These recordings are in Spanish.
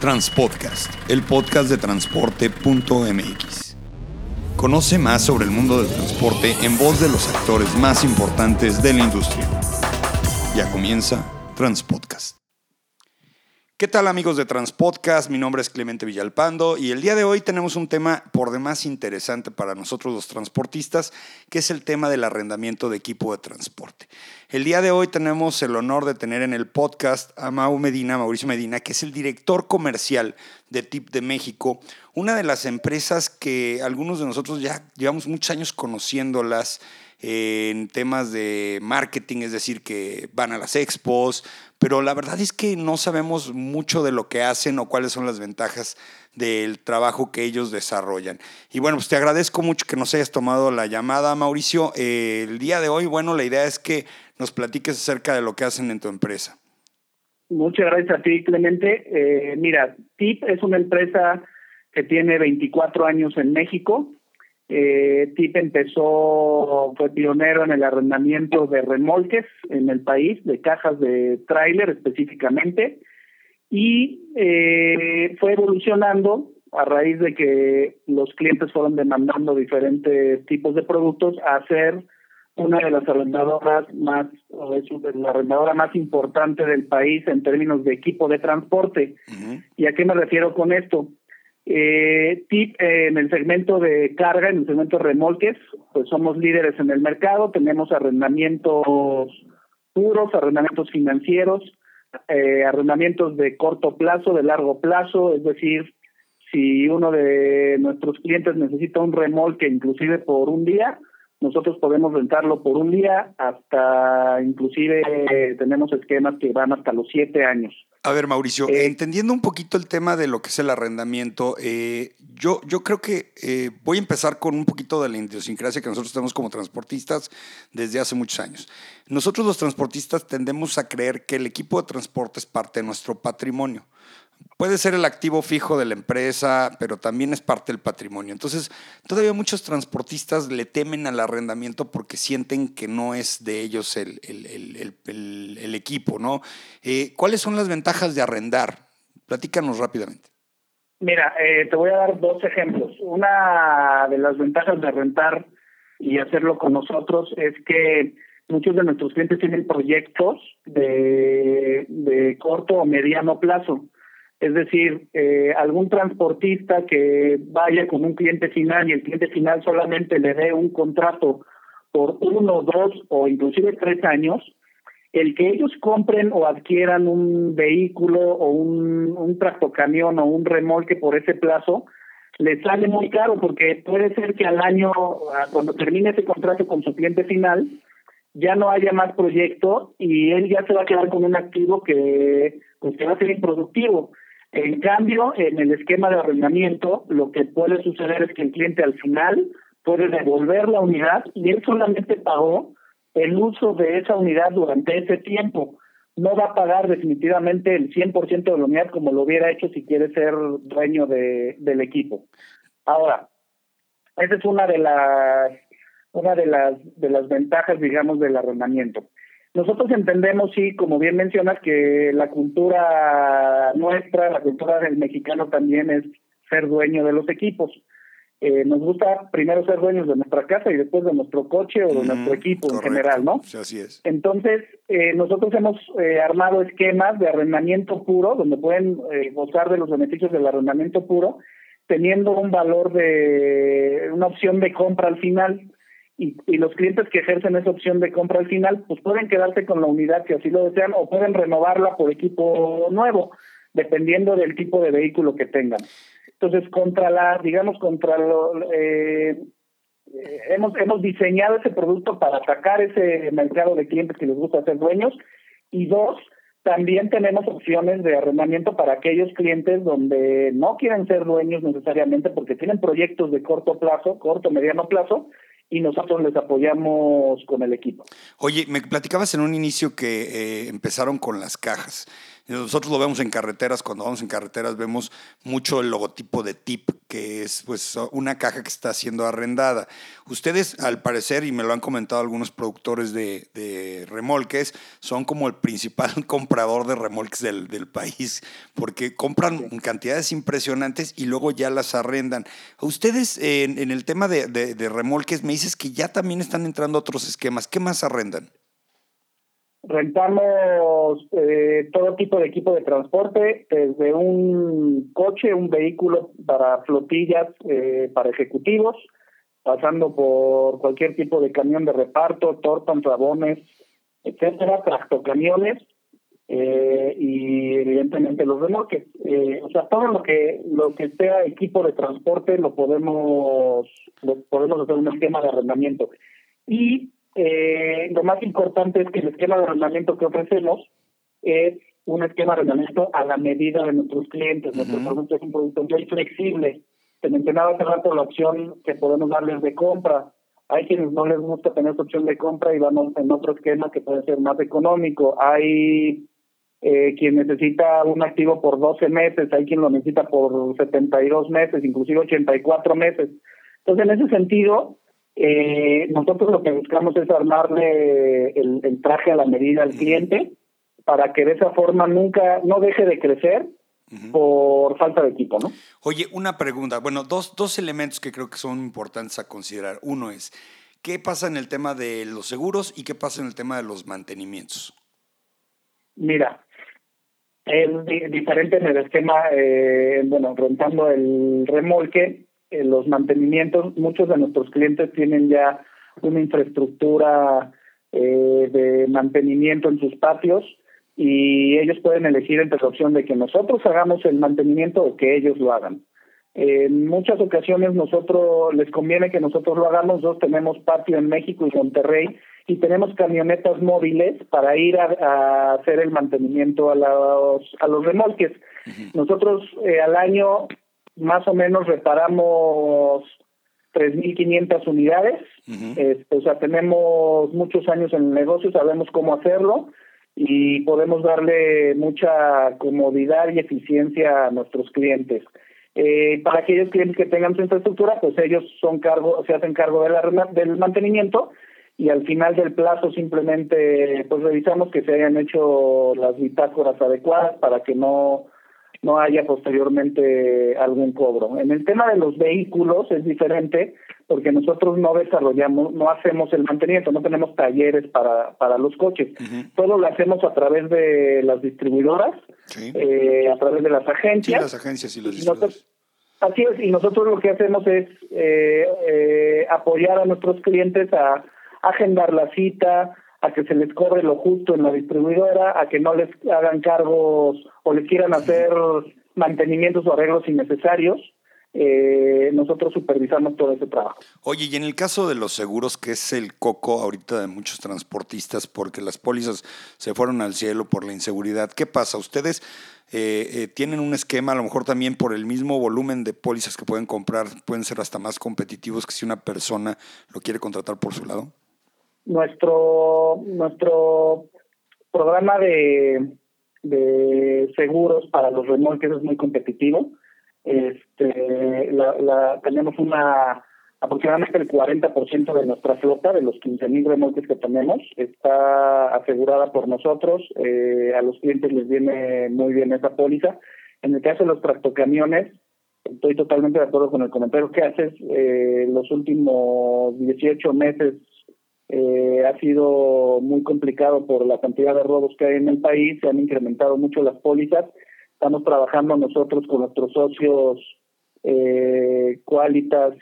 Transpodcast, el podcast de transporte.mx. Conoce más sobre el mundo del transporte en voz de los actores más importantes de la industria. Ya comienza Transpodcast. ¿Qué tal amigos de Transpodcast? Mi nombre es Clemente Villalpando y el día de hoy tenemos un tema por demás interesante para nosotros los transportistas, que es el tema del arrendamiento de equipo de transporte. El día de hoy tenemos el honor de tener en el podcast a Mau Medina, Mauricio Medina, que es el director comercial de TIP de México, una de las empresas que algunos de nosotros ya llevamos muchos años conociéndolas en temas de marketing, es decir, que van a las expos, pero la verdad es que no sabemos mucho de lo que hacen o cuáles son las ventajas del trabajo que ellos desarrollan. Y bueno, pues te agradezco mucho que nos hayas tomado la llamada, Mauricio. Eh, el día de hoy, bueno, la idea es que nos platiques acerca de lo que hacen en tu empresa. Muchas gracias a ti, Clemente. Eh, mira, TIP es una empresa que tiene 24 años en México. Eh, TIP empezó, fue pionero en el arrendamiento de remolques en el país, de cajas de tráiler específicamente, y eh, fue evolucionando a raíz de que los clientes fueron demandando diferentes tipos de productos a ser una de las arrendadoras más, o es la arrendadora más importante del país en términos de equipo de transporte. ¿Y a qué me refiero con esto? Eh, tip en el segmento de carga, en el segmento de remolques, pues somos líderes en el mercado, tenemos arrendamientos puros, arrendamientos financieros, eh, arrendamientos de corto plazo, de largo plazo, es decir, si uno de nuestros clientes necesita un remolque inclusive por un día, nosotros podemos rentarlo por un día hasta, inclusive tenemos esquemas que van hasta los siete años. A ver, Mauricio, eh, entendiendo un poquito el tema de lo que es el arrendamiento, eh, yo, yo creo que eh, voy a empezar con un poquito de la idiosincrasia que nosotros tenemos como transportistas desde hace muchos años. Nosotros los transportistas tendemos a creer que el equipo de transporte es parte de nuestro patrimonio puede ser el activo fijo de la empresa, pero también es parte del patrimonio. Entonces, todavía muchos transportistas le temen al arrendamiento porque sienten que no es de ellos el, el, equipo, ¿no? Eh, ¿Cuáles son las ventajas de arrendar? Platícanos rápidamente. Mira, eh, te voy a dar dos ejemplos. Una de las ventajas de rentar y hacerlo con nosotros es que muchos de nuestros clientes tienen proyectos de, de corto o mediano plazo. Es decir, eh, algún transportista que vaya con un cliente final y el cliente final solamente le dé un contrato por uno, dos o inclusive tres años, el que ellos compren o adquieran un vehículo o un, un tractocamión o un remolque por ese plazo, les sale muy caro porque puede ser que al año, cuando termine ese contrato con su cliente final, ya no haya más proyecto y él ya se va a quedar con un activo que, pues, que va a ser improductivo. En cambio, en el esquema de arrendamiento, lo que puede suceder es que el cliente al final puede devolver la unidad y él solamente pagó el uso de esa unidad durante ese tiempo. No va a pagar definitivamente el 100% de la unidad como lo hubiera hecho si quiere ser dueño de, del equipo. Ahora, esa es una de las una de las de las ventajas, digamos, del arrendamiento. Nosotros entendemos, sí, como bien mencionas, que la cultura nuestra, la cultura del mexicano también es ser dueño de los equipos. Eh, nos gusta primero ser dueños de nuestra casa y después de nuestro coche o de nuestro equipo en general, ¿no? Sí, así es. Entonces, eh, nosotros hemos eh, armado esquemas de arrendamiento puro, donde pueden gozar de los beneficios del arrendamiento puro, teniendo un valor de una opción de compra al final y, y, los clientes que ejercen esa opción de compra al final, pues pueden quedarse con la unidad si así lo desean o pueden renovarla por equipo nuevo, dependiendo del tipo de vehículo que tengan. Entonces, contra la, digamos, contra lo, eh, eh, hemos, hemos diseñado ese producto para atacar ese mercado de clientes que les gusta ser dueños y dos, también tenemos opciones de arrendamiento para aquellos clientes donde no quieren ser dueños necesariamente porque tienen proyectos de corto plazo, corto, mediano plazo, y nosotros les apoyamos con el equipo. Oye, me platicabas en un inicio que eh, empezaron con las cajas. Nosotros lo vemos en carreteras, cuando vamos en carreteras vemos mucho el logotipo de TIP, que es pues una caja que está siendo arrendada. Ustedes, al parecer, y me lo han comentado algunos productores de, remolques, son como el principal comprador de remolques del, país, porque compran cantidades impresionantes y luego ya las arrendan. Ustedes, en, el tema de, de remolques, me dices que ya también están entrando otros esquemas. ¿Qué más arrendan? Rentamos eh, todo tipo de equipo de transporte, desde un coche, un vehículo para flotillas, eh, para ejecutivos, pasando por cualquier tipo de camión de reparto, tortas, rabones, etcétera, tractocamiones eh, y evidentemente los remolques. Eh, o sea, todo lo que lo que sea equipo de transporte lo podemos lo podemos hacer un esquema de arrendamiento. Y eh, lo más importante es que el esquema de arrendamiento que ofrecemos es un esquema de arrendamiento a la medida de nuestros clientes. Nuestro producto es un producto muy flexible. Te mencionaba hace rato la opción que podemos darles de compra. Hay quienes no les gusta tener esa opción de compra y vamos en otro esquema que puede ser más económico. Hay eh, quien necesita un activo por 12 meses, hay quien lo necesita por 72 meses, inclusive 84 meses. Entonces, en ese sentido, eh, nosotros lo que buscamos es armarle el, traje a la medida al cliente para que de esa forma nunca, no deje de crecer por falta de equipo, ¿no? Oye, una pregunta. Bueno, dos, dos elementos que creo que son importantes a considerar. Uno es, ¿qué pasa en el tema de los seguros y qué pasa en el tema de los mantenimientos? Mira, es diferente en el esquema, eh, bueno, rentando el remolque, eh, los mantenimientos, muchos de nuestros clientes tienen ya una infraestructura eh, de mantenimiento en sus patios y ellos pueden elegir entre la opción de que nosotros hagamos el mantenimiento o que ellos lo hagan. En muchas ocasiones nosotros les conviene que nosotros lo hagamos. Nosotros tenemos patio en México y Monterrey y tenemos camionetas móviles para ir a, hacer el mantenimiento a los a los remolques. Nosotros eh, al año más o menos reparamos 3.500 unidades. Este, o sea, tenemos muchos años en el negocio, sabemos cómo hacerlo y podemos darle mucha comodidad y eficiencia a nuestros clientes. Eh, para aquellos clientes que tengan su infraestructura, pues ellos son cargo, se hacen cargo de la, del mantenimiento y al final del plazo simplemente pues revisamos que se hayan hecho las bitácoras adecuadas para que no no haya posteriormente algún cobro. En el tema de los vehículos es diferente porque nosotros no desarrollamos, no hacemos el mantenimiento, no tenemos talleres para, para los coches. Todo lo hacemos a través de las distribuidoras, eh, a través de las agencias. Sí, las agencias y los distribuidores. así es, y nosotros lo que hacemos es eh, eh, apoyar a nuestros clientes a agendar la cita, a que se les corre lo justo en la distribuidora, a que no les hagan cargos o les quieran hacer mantenimientos o arreglos innecesarios. Eh, nosotros supervisamos todo ese trabajo. Oye, y en el caso de los seguros, que es el coco ahorita de muchos transportistas, porque las pólizas se fueron al cielo por la inseguridad, ¿qué pasa? ¿Ustedes eh, eh, tienen un esquema, a lo mejor también por el mismo volumen de pólizas que pueden comprar, pueden ser hasta más competitivos que si una persona lo quiere contratar por su lado? Nuestro, nuestro programa de, de seguros para los remolques es muy competitivo. Este, la, tenemos una aproximadamente el 40% de nuestra flota, de los 15.000 remolques que tenemos, está asegurada por nosotros. Eh, a los clientes les viene muy bien esa póliza. En el caso de los tractocamiones, estoy totalmente de acuerdo con el comentario que haces. Eh, los últimos 18 meses eh, ha sido muy complicado por la cantidad de robos que hay en el país, se han incrementado mucho las pólizas. Estamos trabajando nosotros con nuestros socios eh,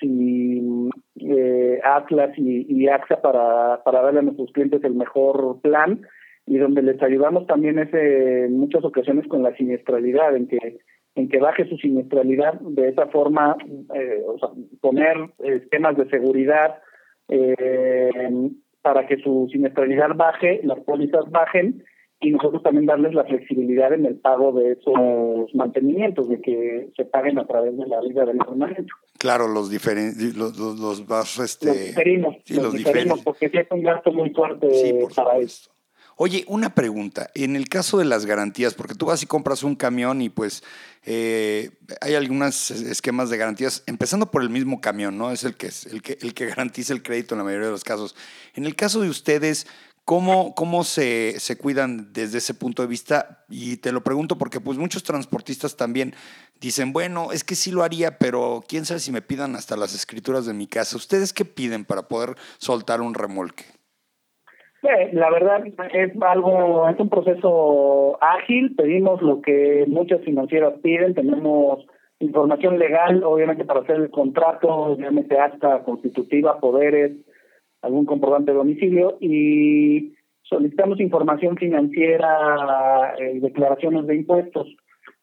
y eh, Atlas y, AXA para, para darle a nuestros clientes el mejor plan y donde les ayudamos también es en muchas ocasiones con la siniestralidad, en que en que baje su siniestralidad de esa forma, eh, o sea, poner esquemas de seguridad, eh, para que su siniestralidad baje, las pólizas bajen y nosotros también darles la flexibilidad en el pago de esos mantenimientos, de que se paguen a través de la vida del arrendamiento. Claro, los diferentes, los, los, los, este, los diferimos, los, diferimos, porque sí es un gasto muy fuerte para eso. Oye, una pregunta. En el caso de las garantías, porque tú vas y compras un camión y pues eh, hay algunos esquemas de garantías, empezando por el mismo camión, ¿no? Es el que, es el que, el que garantiza el crédito en la mayoría de los casos. En el caso de ustedes, ¿Cómo, cómo se, se, cuidan desde ese punto de vista? Y te lo pregunto porque pues muchos transportistas también dicen, bueno, es que sí lo haría, pero quién sabe si me pidan hasta las escrituras de mi casa. ¿Ustedes qué piden para poder soltar un remolque? La verdad es algo, es un proceso ágil, pedimos lo que muchas financieras piden, tenemos información legal, obviamente para hacer el contrato, obviamente acta constitutiva, poderes, algún comprobante de domicilio. Y solicitamos información financiera y declaraciones de impuestos.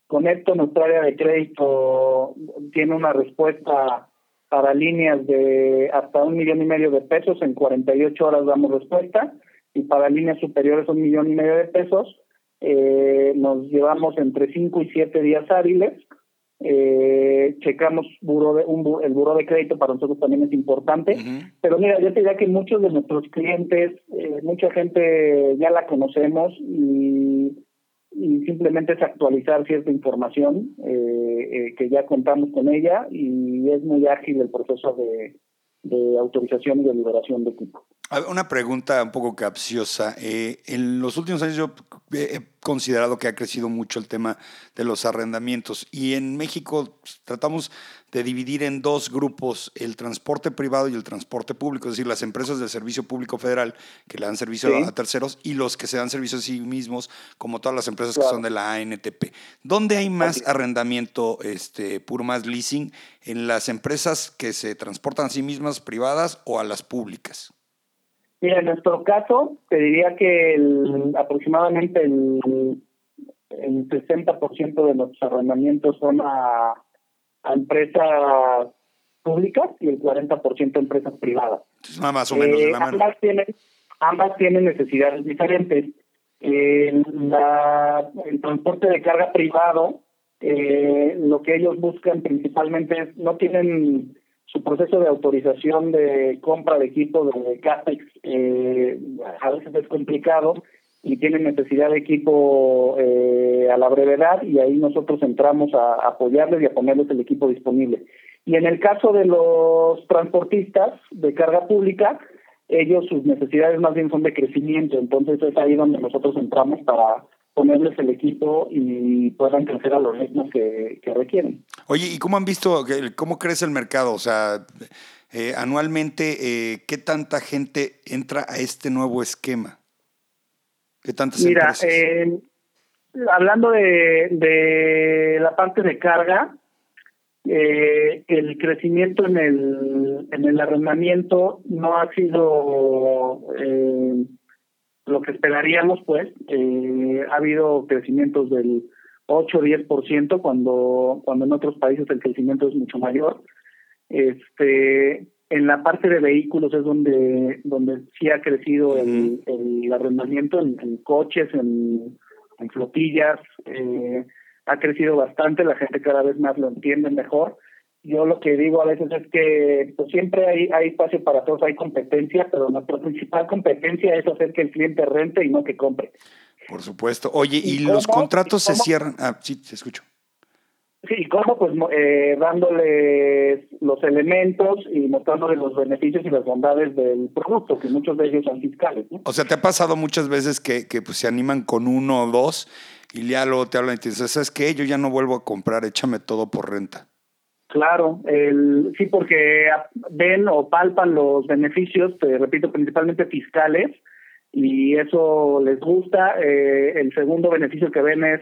Con esto nuestra área de crédito tiene una respuesta para líneas de hasta un millón y medio de pesos, en 48 horas damos respuesta, y para líneas superiores un millón y medio de pesos, eh, nos llevamos entre 5 y 7 días hábiles eh, checamos buro de, un, el buro de crédito para nosotros también es importante. Pero mira, yo te diría que muchos de nuestros clientes, eh, mucha gente ya la conocemos y, y simplemente es actualizar cierta información eh, eh, que ya contamos con ella y es muy ágil el proceso de, de autorización y de liberación de equipo. Una pregunta un poco capciosa. Eh, en los últimos años yo he considerado que ha crecido mucho el tema de los arrendamientos y en México tratamos de dividir en dos grupos el transporte privado y el transporte público, es decir, las empresas del servicio público federal que le dan servicio a terceros y los que se dan servicio a sí mismos, como todas las empresas que son de la ANTP. ¿Dónde hay más arrendamiento este, puro, más leasing? ¿En las empresas que se transportan a sí mismas privadas o a las públicas? Mira, en nuestro caso, te diría que aproximadamente el, el 60% de nuestros arrendamientos son a, empresas públicas y el 40% a empresas privadas. más o menos de la eh, ambas, tienen, ambas tienen necesidades diferentes. la, el transporte de carga privado, eh, lo que ellos buscan principalmente es, no tienen su proceso de autorización de compra de equipo de CAPEX eh, a veces es complicado y tienen necesidad de equipo eh, a la brevedad y ahí nosotros entramos a apoyarles y a ponerles el equipo disponible. Y en el caso de los transportistas de carga pública, ellos sus necesidades más bien son de crecimiento, entonces es ahí donde nosotros entramos para ponerles el equipo y puedan crecer a los ritmos que, requieren. Oye, ¿y cómo han visto, cómo crece el mercado? O sea, eh, anualmente, eh, ¿qué tanta gente entra a este nuevo esquema? ¿Qué tantas Mira, eh, hablando de, de la parte de carga, eh, el crecimiento en el, en el arrendamiento no ha sido eh, lo que esperaríamos, pues, eh, ha habido crecimientos del 8 o 10% cuando, cuando en otros países el crecimiento es mucho mayor. Este, en la parte de vehículos es donde, donde sí ha crecido el, el arrendamiento en, coches, en, en flotillas, eh, ha crecido bastante, la gente cada vez más lo entiende mejor yo lo que digo a veces es que pues, siempre hay, hay espacio para todos, hay competencia, pero nuestra principal competencia es hacer que el cliente rente y no que compre. Por supuesto. Oye, ¿y, los contratos se cierran? Ah, sí, te escucho. Sí, ¿cómo? Pues eh, dándoles los elementos y mostrándoles los beneficios y las bondades del producto, que muchos de ellos son fiscales. O sea, ¿te ha pasado muchas veces que, que pues, se animan con uno o dos y ya luego te hablan y te dicen, ¿sabes qué? Yo ya no vuelvo a comprar, échame todo por renta. Claro, el, sí, porque ven o palpan los beneficios, te repito, principalmente fiscales, y eso les gusta. Eh, el segundo beneficio que ven es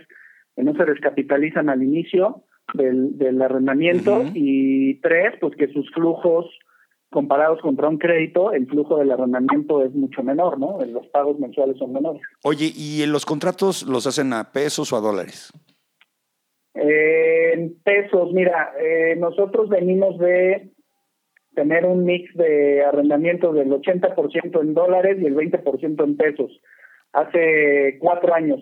que no se descapitalizan al inicio del, del arrendamiento, y tres, pues que sus flujos comparados contra un crédito, el flujo del arrendamiento es mucho menor, ¿no? Los pagos mensuales son menores. Oye, ¿y los contratos los hacen a pesos o a dólares? Eh, en pesos, mira, eh, nosotros venimos de tener un mix de arrendamiento del 80% en dólares y el 20% en pesos hace cuatro años.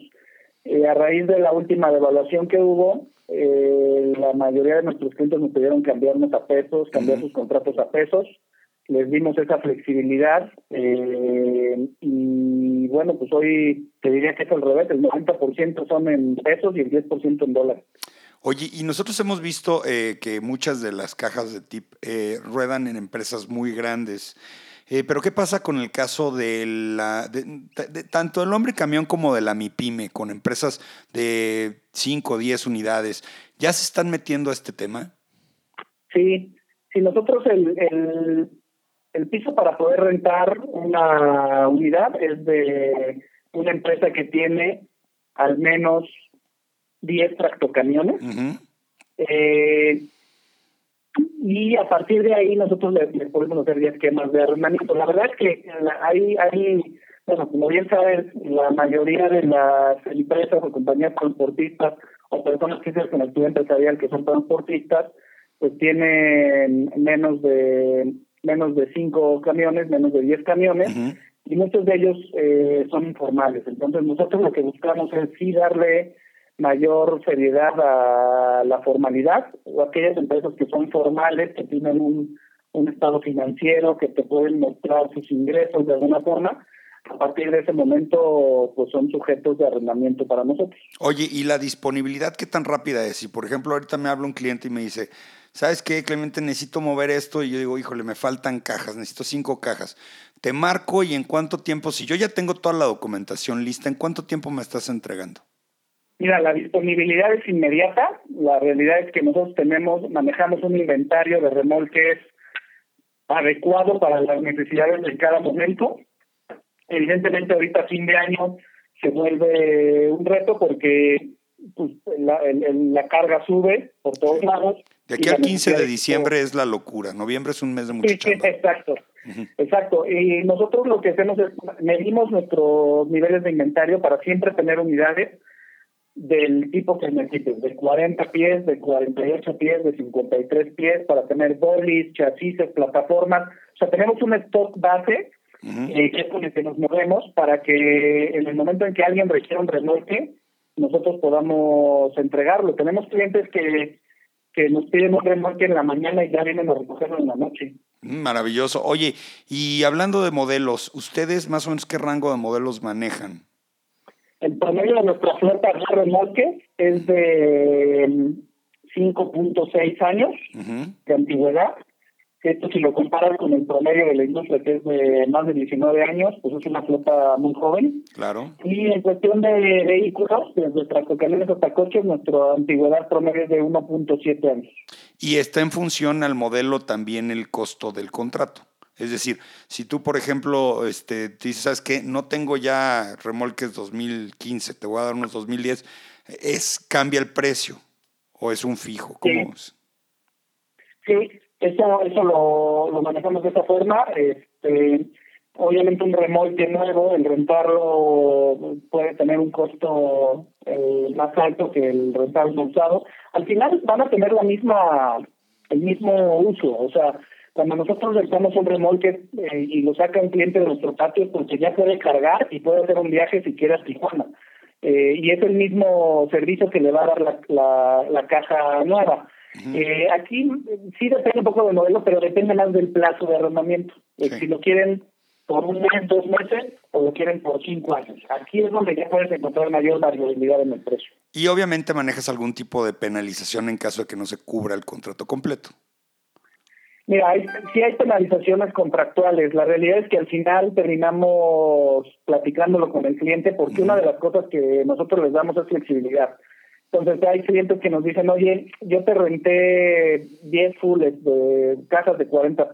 Eh, a raíz de la última devaluación que hubo, eh, la mayoría de nuestros clientes nos pidieron cambiarnos a pesos, cambiar sus contratos a pesos. Les dimos esa flexibilidad eh, y bueno, pues hoy te diría que es al revés, el 90% son en pesos y el 10% en dólares. Oye, y nosotros hemos visto eh, que muchas de las cajas de TIP eh, ruedan en empresas muy grandes. Eh, pero ¿qué pasa con el caso de, la, de, tanto del hombre camión como de la MIPYME, con empresas de 5 o 10 unidades? ¿Ya se están metiendo a este tema? Sí, si nosotros el, el, el piso para poder rentar una unidad es de una empresa que tiene al menos 10 tractocamiones. eh, y a partir de ahí nosotros le, podemos hacer 10 esquemas de arrendamiento. La verdad es que hay, hay, bueno, como bien sabes, la mayoría de las empresas o compañías transportistas o personas que se con empresarial que son transportistas, pues tienen menos de menos de cinco camiones, menos de 10 camiones, y muchos de ellos eh, son informales. Entonces nosotros lo que buscamos es sí darle mayor seriedad a la formalidad o aquellas empresas que son formales, que tienen un, un estado financiero, que te pueden mostrar sus ingresos de alguna forma, a partir de ese momento pues son sujetos de arrendamiento para nosotros. Oye, ¿y la disponibilidad qué tan rápida es? Si por ejemplo ahorita me habla un cliente y me dice, ¿sabes qué, Clemente? Necesito mover esto y yo digo, híjole, me faltan cajas, necesito cinco cajas. Te marco y en cuánto tiempo, si yo ya tengo toda la documentación lista, ¿en cuánto tiempo me estás entregando? Mira, la disponibilidad es inmediata. La realidad es que nosotros tenemos, manejamos un inventario de remolques adecuado para las necesidades de cada momento. Evidentemente, ahorita fin de año se vuelve un reto porque pues, la, la carga sube por todos lados. De aquí al 15 de diciembre es la locura. Noviembre es un mes de mucha sí, exacto. Exacto. Y nosotros lo que hacemos es medimos nuestros niveles de inventario para siempre tener unidades del tipo que necesites, de 40 pies, de 48 pies, de 53 pies, para tener bolis, chasis, plataformas. O sea, tenemos un stock base eh, que es con el que nos movemos para que en el momento en que alguien requiera un remolque, nosotros podamos entregarlo. Tenemos clientes que, que nos piden un remolque en la mañana y ya vienen a recogerlo en la noche. Mm, maravilloso. Oye, y hablando de modelos, ¿ustedes más o menos qué rango de modelos manejan? El promedio de nuestra flota de remolque es de 5.6 mm, años de antigüedad. Esto si lo comparas con el promedio de la industria que es de más de 19 años, pues es una flota muy joven. Claro. Y en cuestión de vehículos, desde tractocamiones hasta coches, nuestra antigüedad promedio es de 1.7 años. Y está en función al modelo también el costo del contrato. Es decir, si tú, por ejemplo, este, dices, ¿sabes qué? No tengo ya remolques 2015, te voy a dar unos 2010, ¿es, ¿cambia el precio o es un fijo? ¿Cómo sí. sí, eso, eso lo, lo manejamos de esa forma. Este, obviamente un remolque nuevo, el rentarlo puede tener un costo eh, más alto que el rentar un usado. Al final van a tener la misma el mismo uso, o sea, cuando nosotros rentamos un remolque eh, y lo saca un cliente de nuestro patio, porque ya puede cargar y puede hacer un viaje si quiere a Tijuana. Eh, y es el mismo servicio que le va a dar la, la, la caja nueva. Eh, aquí sí depende un poco del modelo, pero depende más del plazo de arrendamiento. Eh, si lo quieren por un mes, dos meses, o lo quieren por cinco años. Aquí es donde ya puedes encontrar mayor variabilidad en el precio. Y obviamente manejas algún tipo de penalización en caso de que no se cubra el contrato completo. Mira, hay, sí hay penalizaciones contractuales. La realidad es que al final terminamos platicándolo con el cliente porque una de las cosas que nosotros les damos es flexibilidad. Entonces hay clientes que nos dicen, oye, yo te renté 10 fulls de casas de 40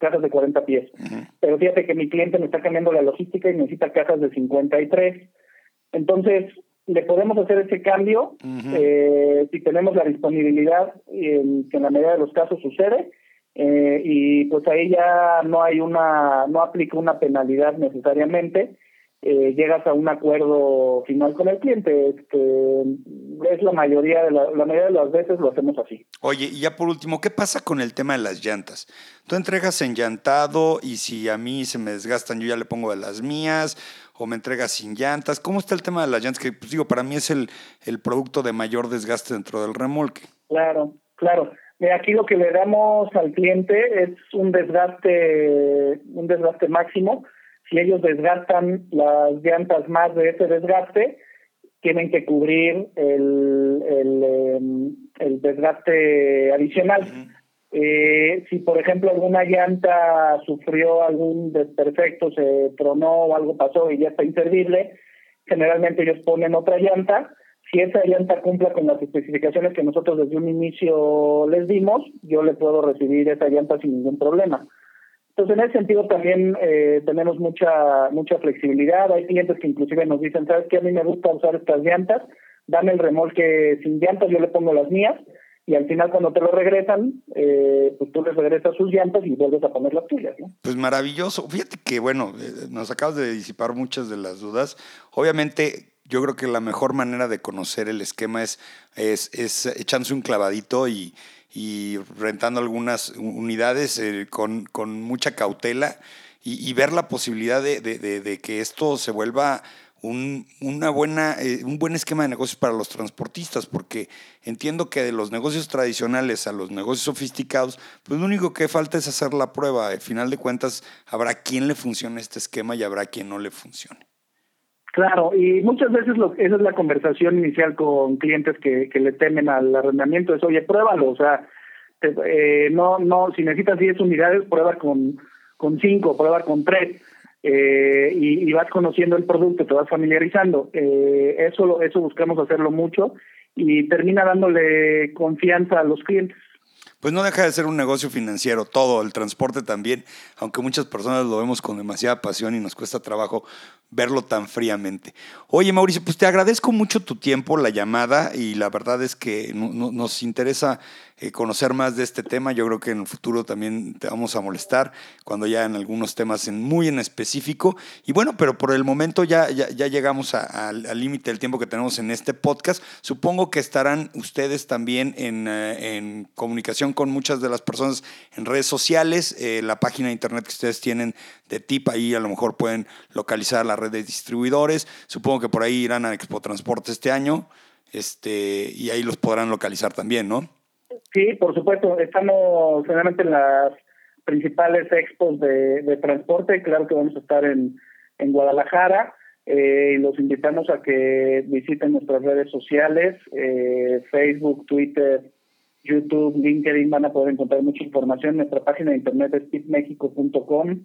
casas de 40 pies, pero fíjate que mi cliente me está cambiando la logística y necesita casas de 53. Entonces, le podemos hacer ese cambio eh, si tenemos la disponibilidad, y que en la medida de los casos sucede, eh, y pues ahí ya no hay una, no aplica una penalidad necesariamente, eh, llegas a un acuerdo final con el cliente, que es la mayoría de la, la mayoría de las veces lo hacemos así. Oye, y ya por último, ¿qué pasa con el tema de las llantas? Tú entregas en llantado y si a mí se me desgastan, yo ya le pongo de las mías, o me entregas sin llantas. ¿Cómo está el tema de las llantas? Que pues digo, para mí es el, el producto de mayor desgaste dentro del remolque. Claro, claro. Mira, aquí lo que le damos al cliente es un desgaste, un desgaste máximo. Si ellos desgastan las llantas más de ese desgaste, tienen que cubrir el, el, em, el desgaste adicional. Eh, si, por ejemplo, alguna llanta sufrió algún desperfecto, se tronó o algo pasó y ya está inservible, generalmente ellos ponen otra llanta. Si esa llanta cumpla con las especificaciones que nosotros desde un inicio les dimos, yo le puedo recibir esa llanta sin ningún problema. Entonces, en ese sentido también eh, tenemos mucha mucha flexibilidad. Hay clientes que inclusive nos dicen, ¿sabes qué? A mí me gusta usar estas llantas, dame el remolque sin llantas, yo le pongo las mías y al final cuando te lo regresan, eh, pues tú les regresas sus llantas y vuelves a poner las tuyas, ¿no? Pues maravilloso. Fíjate que, bueno, eh, nos acabas de disipar muchas de las dudas. Obviamente, yo creo que la mejor manera de conocer el esquema es, es, es echándose un clavadito y, y rentando algunas unidades eh, con, con, mucha cautela y, y, ver la posibilidad de, de, de, que esto se vuelva un, una buena, eh, un buen esquema de negocios para los transportistas, porque entiendo que de los negocios tradicionales a los negocios sofisticados, pues lo único que falta es hacer la prueba. Al final de cuentas, habrá quien le funcione este esquema y habrá quien no le funcione. Claro, y muchas veces lo, esa es la conversación inicial con clientes que, que le temen al arrendamiento, es, oye, pruébalo, o sea, te, eh, no, no, si necesitas 10 unidades, prueba con, con 5, prueba con 3 eh, y, vas conociendo el producto, te vas familiarizando. Eh, eso, eso buscamos hacerlo mucho y termina dándole confianza a los clientes. Pues no deja de ser un negocio financiero, todo, el transporte también, aunque muchas personas lo vemos con demasiada pasión y nos cuesta trabajo verlo tan fríamente. Oye, Mauricio, pues te agradezco mucho tu tiempo, la llamada, y la verdad es que no, no, nos interesa eh, conocer más de este tema. Yo creo que en el futuro también te vamos a molestar cuando ya en algunos temas en, muy en específico. Y bueno, pero por el momento ya, ya, ya llegamos al límite del tiempo que tenemos en este podcast. Supongo que estarán ustedes también en, eh, en comunicación con muchas de las personas en redes sociales. Eh, la página de internet que ustedes tienen de TIP, ahí a lo mejor pueden localizar la red de distribuidores. Supongo que por ahí irán a Expo Transporte este año. Este, y ahí los podrán localizar también, ¿no? Sí, por supuesto. Estamos generalmente en las principales expos de, transporte. Claro que vamos a estar en, en Guadalajara. Eh, los invitamos a que visiten nuestras redes sociales, eh, Facebook, Twitter, YouTube, LinkedIn. Van a poder encontrar mucha información. Nuestra página de internet es tipmexico.com.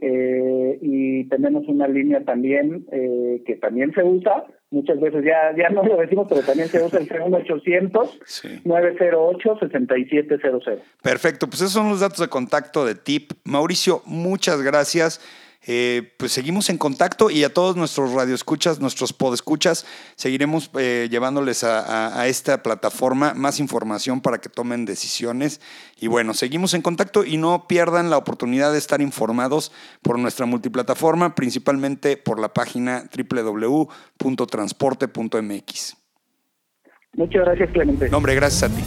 Eh, y tenemos una línea también eh, que también se usa, muchas veces ya ya no lo decimos, pero también se usa el segundo 800 908 6700. Perfecto, pues esos son los datos de contacto de TIP. Mauricio, muchas gracias. Eh, pues seguimos en contacto y a todos nuestros radioescuchas, nuestros podescuchas, seguiremos eh, llevándoles a, a, a, esta plataforma más información para que tomen decisiones. Y bueno, seguimos en contacto y no pierdan la oportunidad de estar informados por nuestra multiplataforma, principalmente por la página www.transporte.mx. Muchas gracias, Clemente. No, hombre, gracias a ti.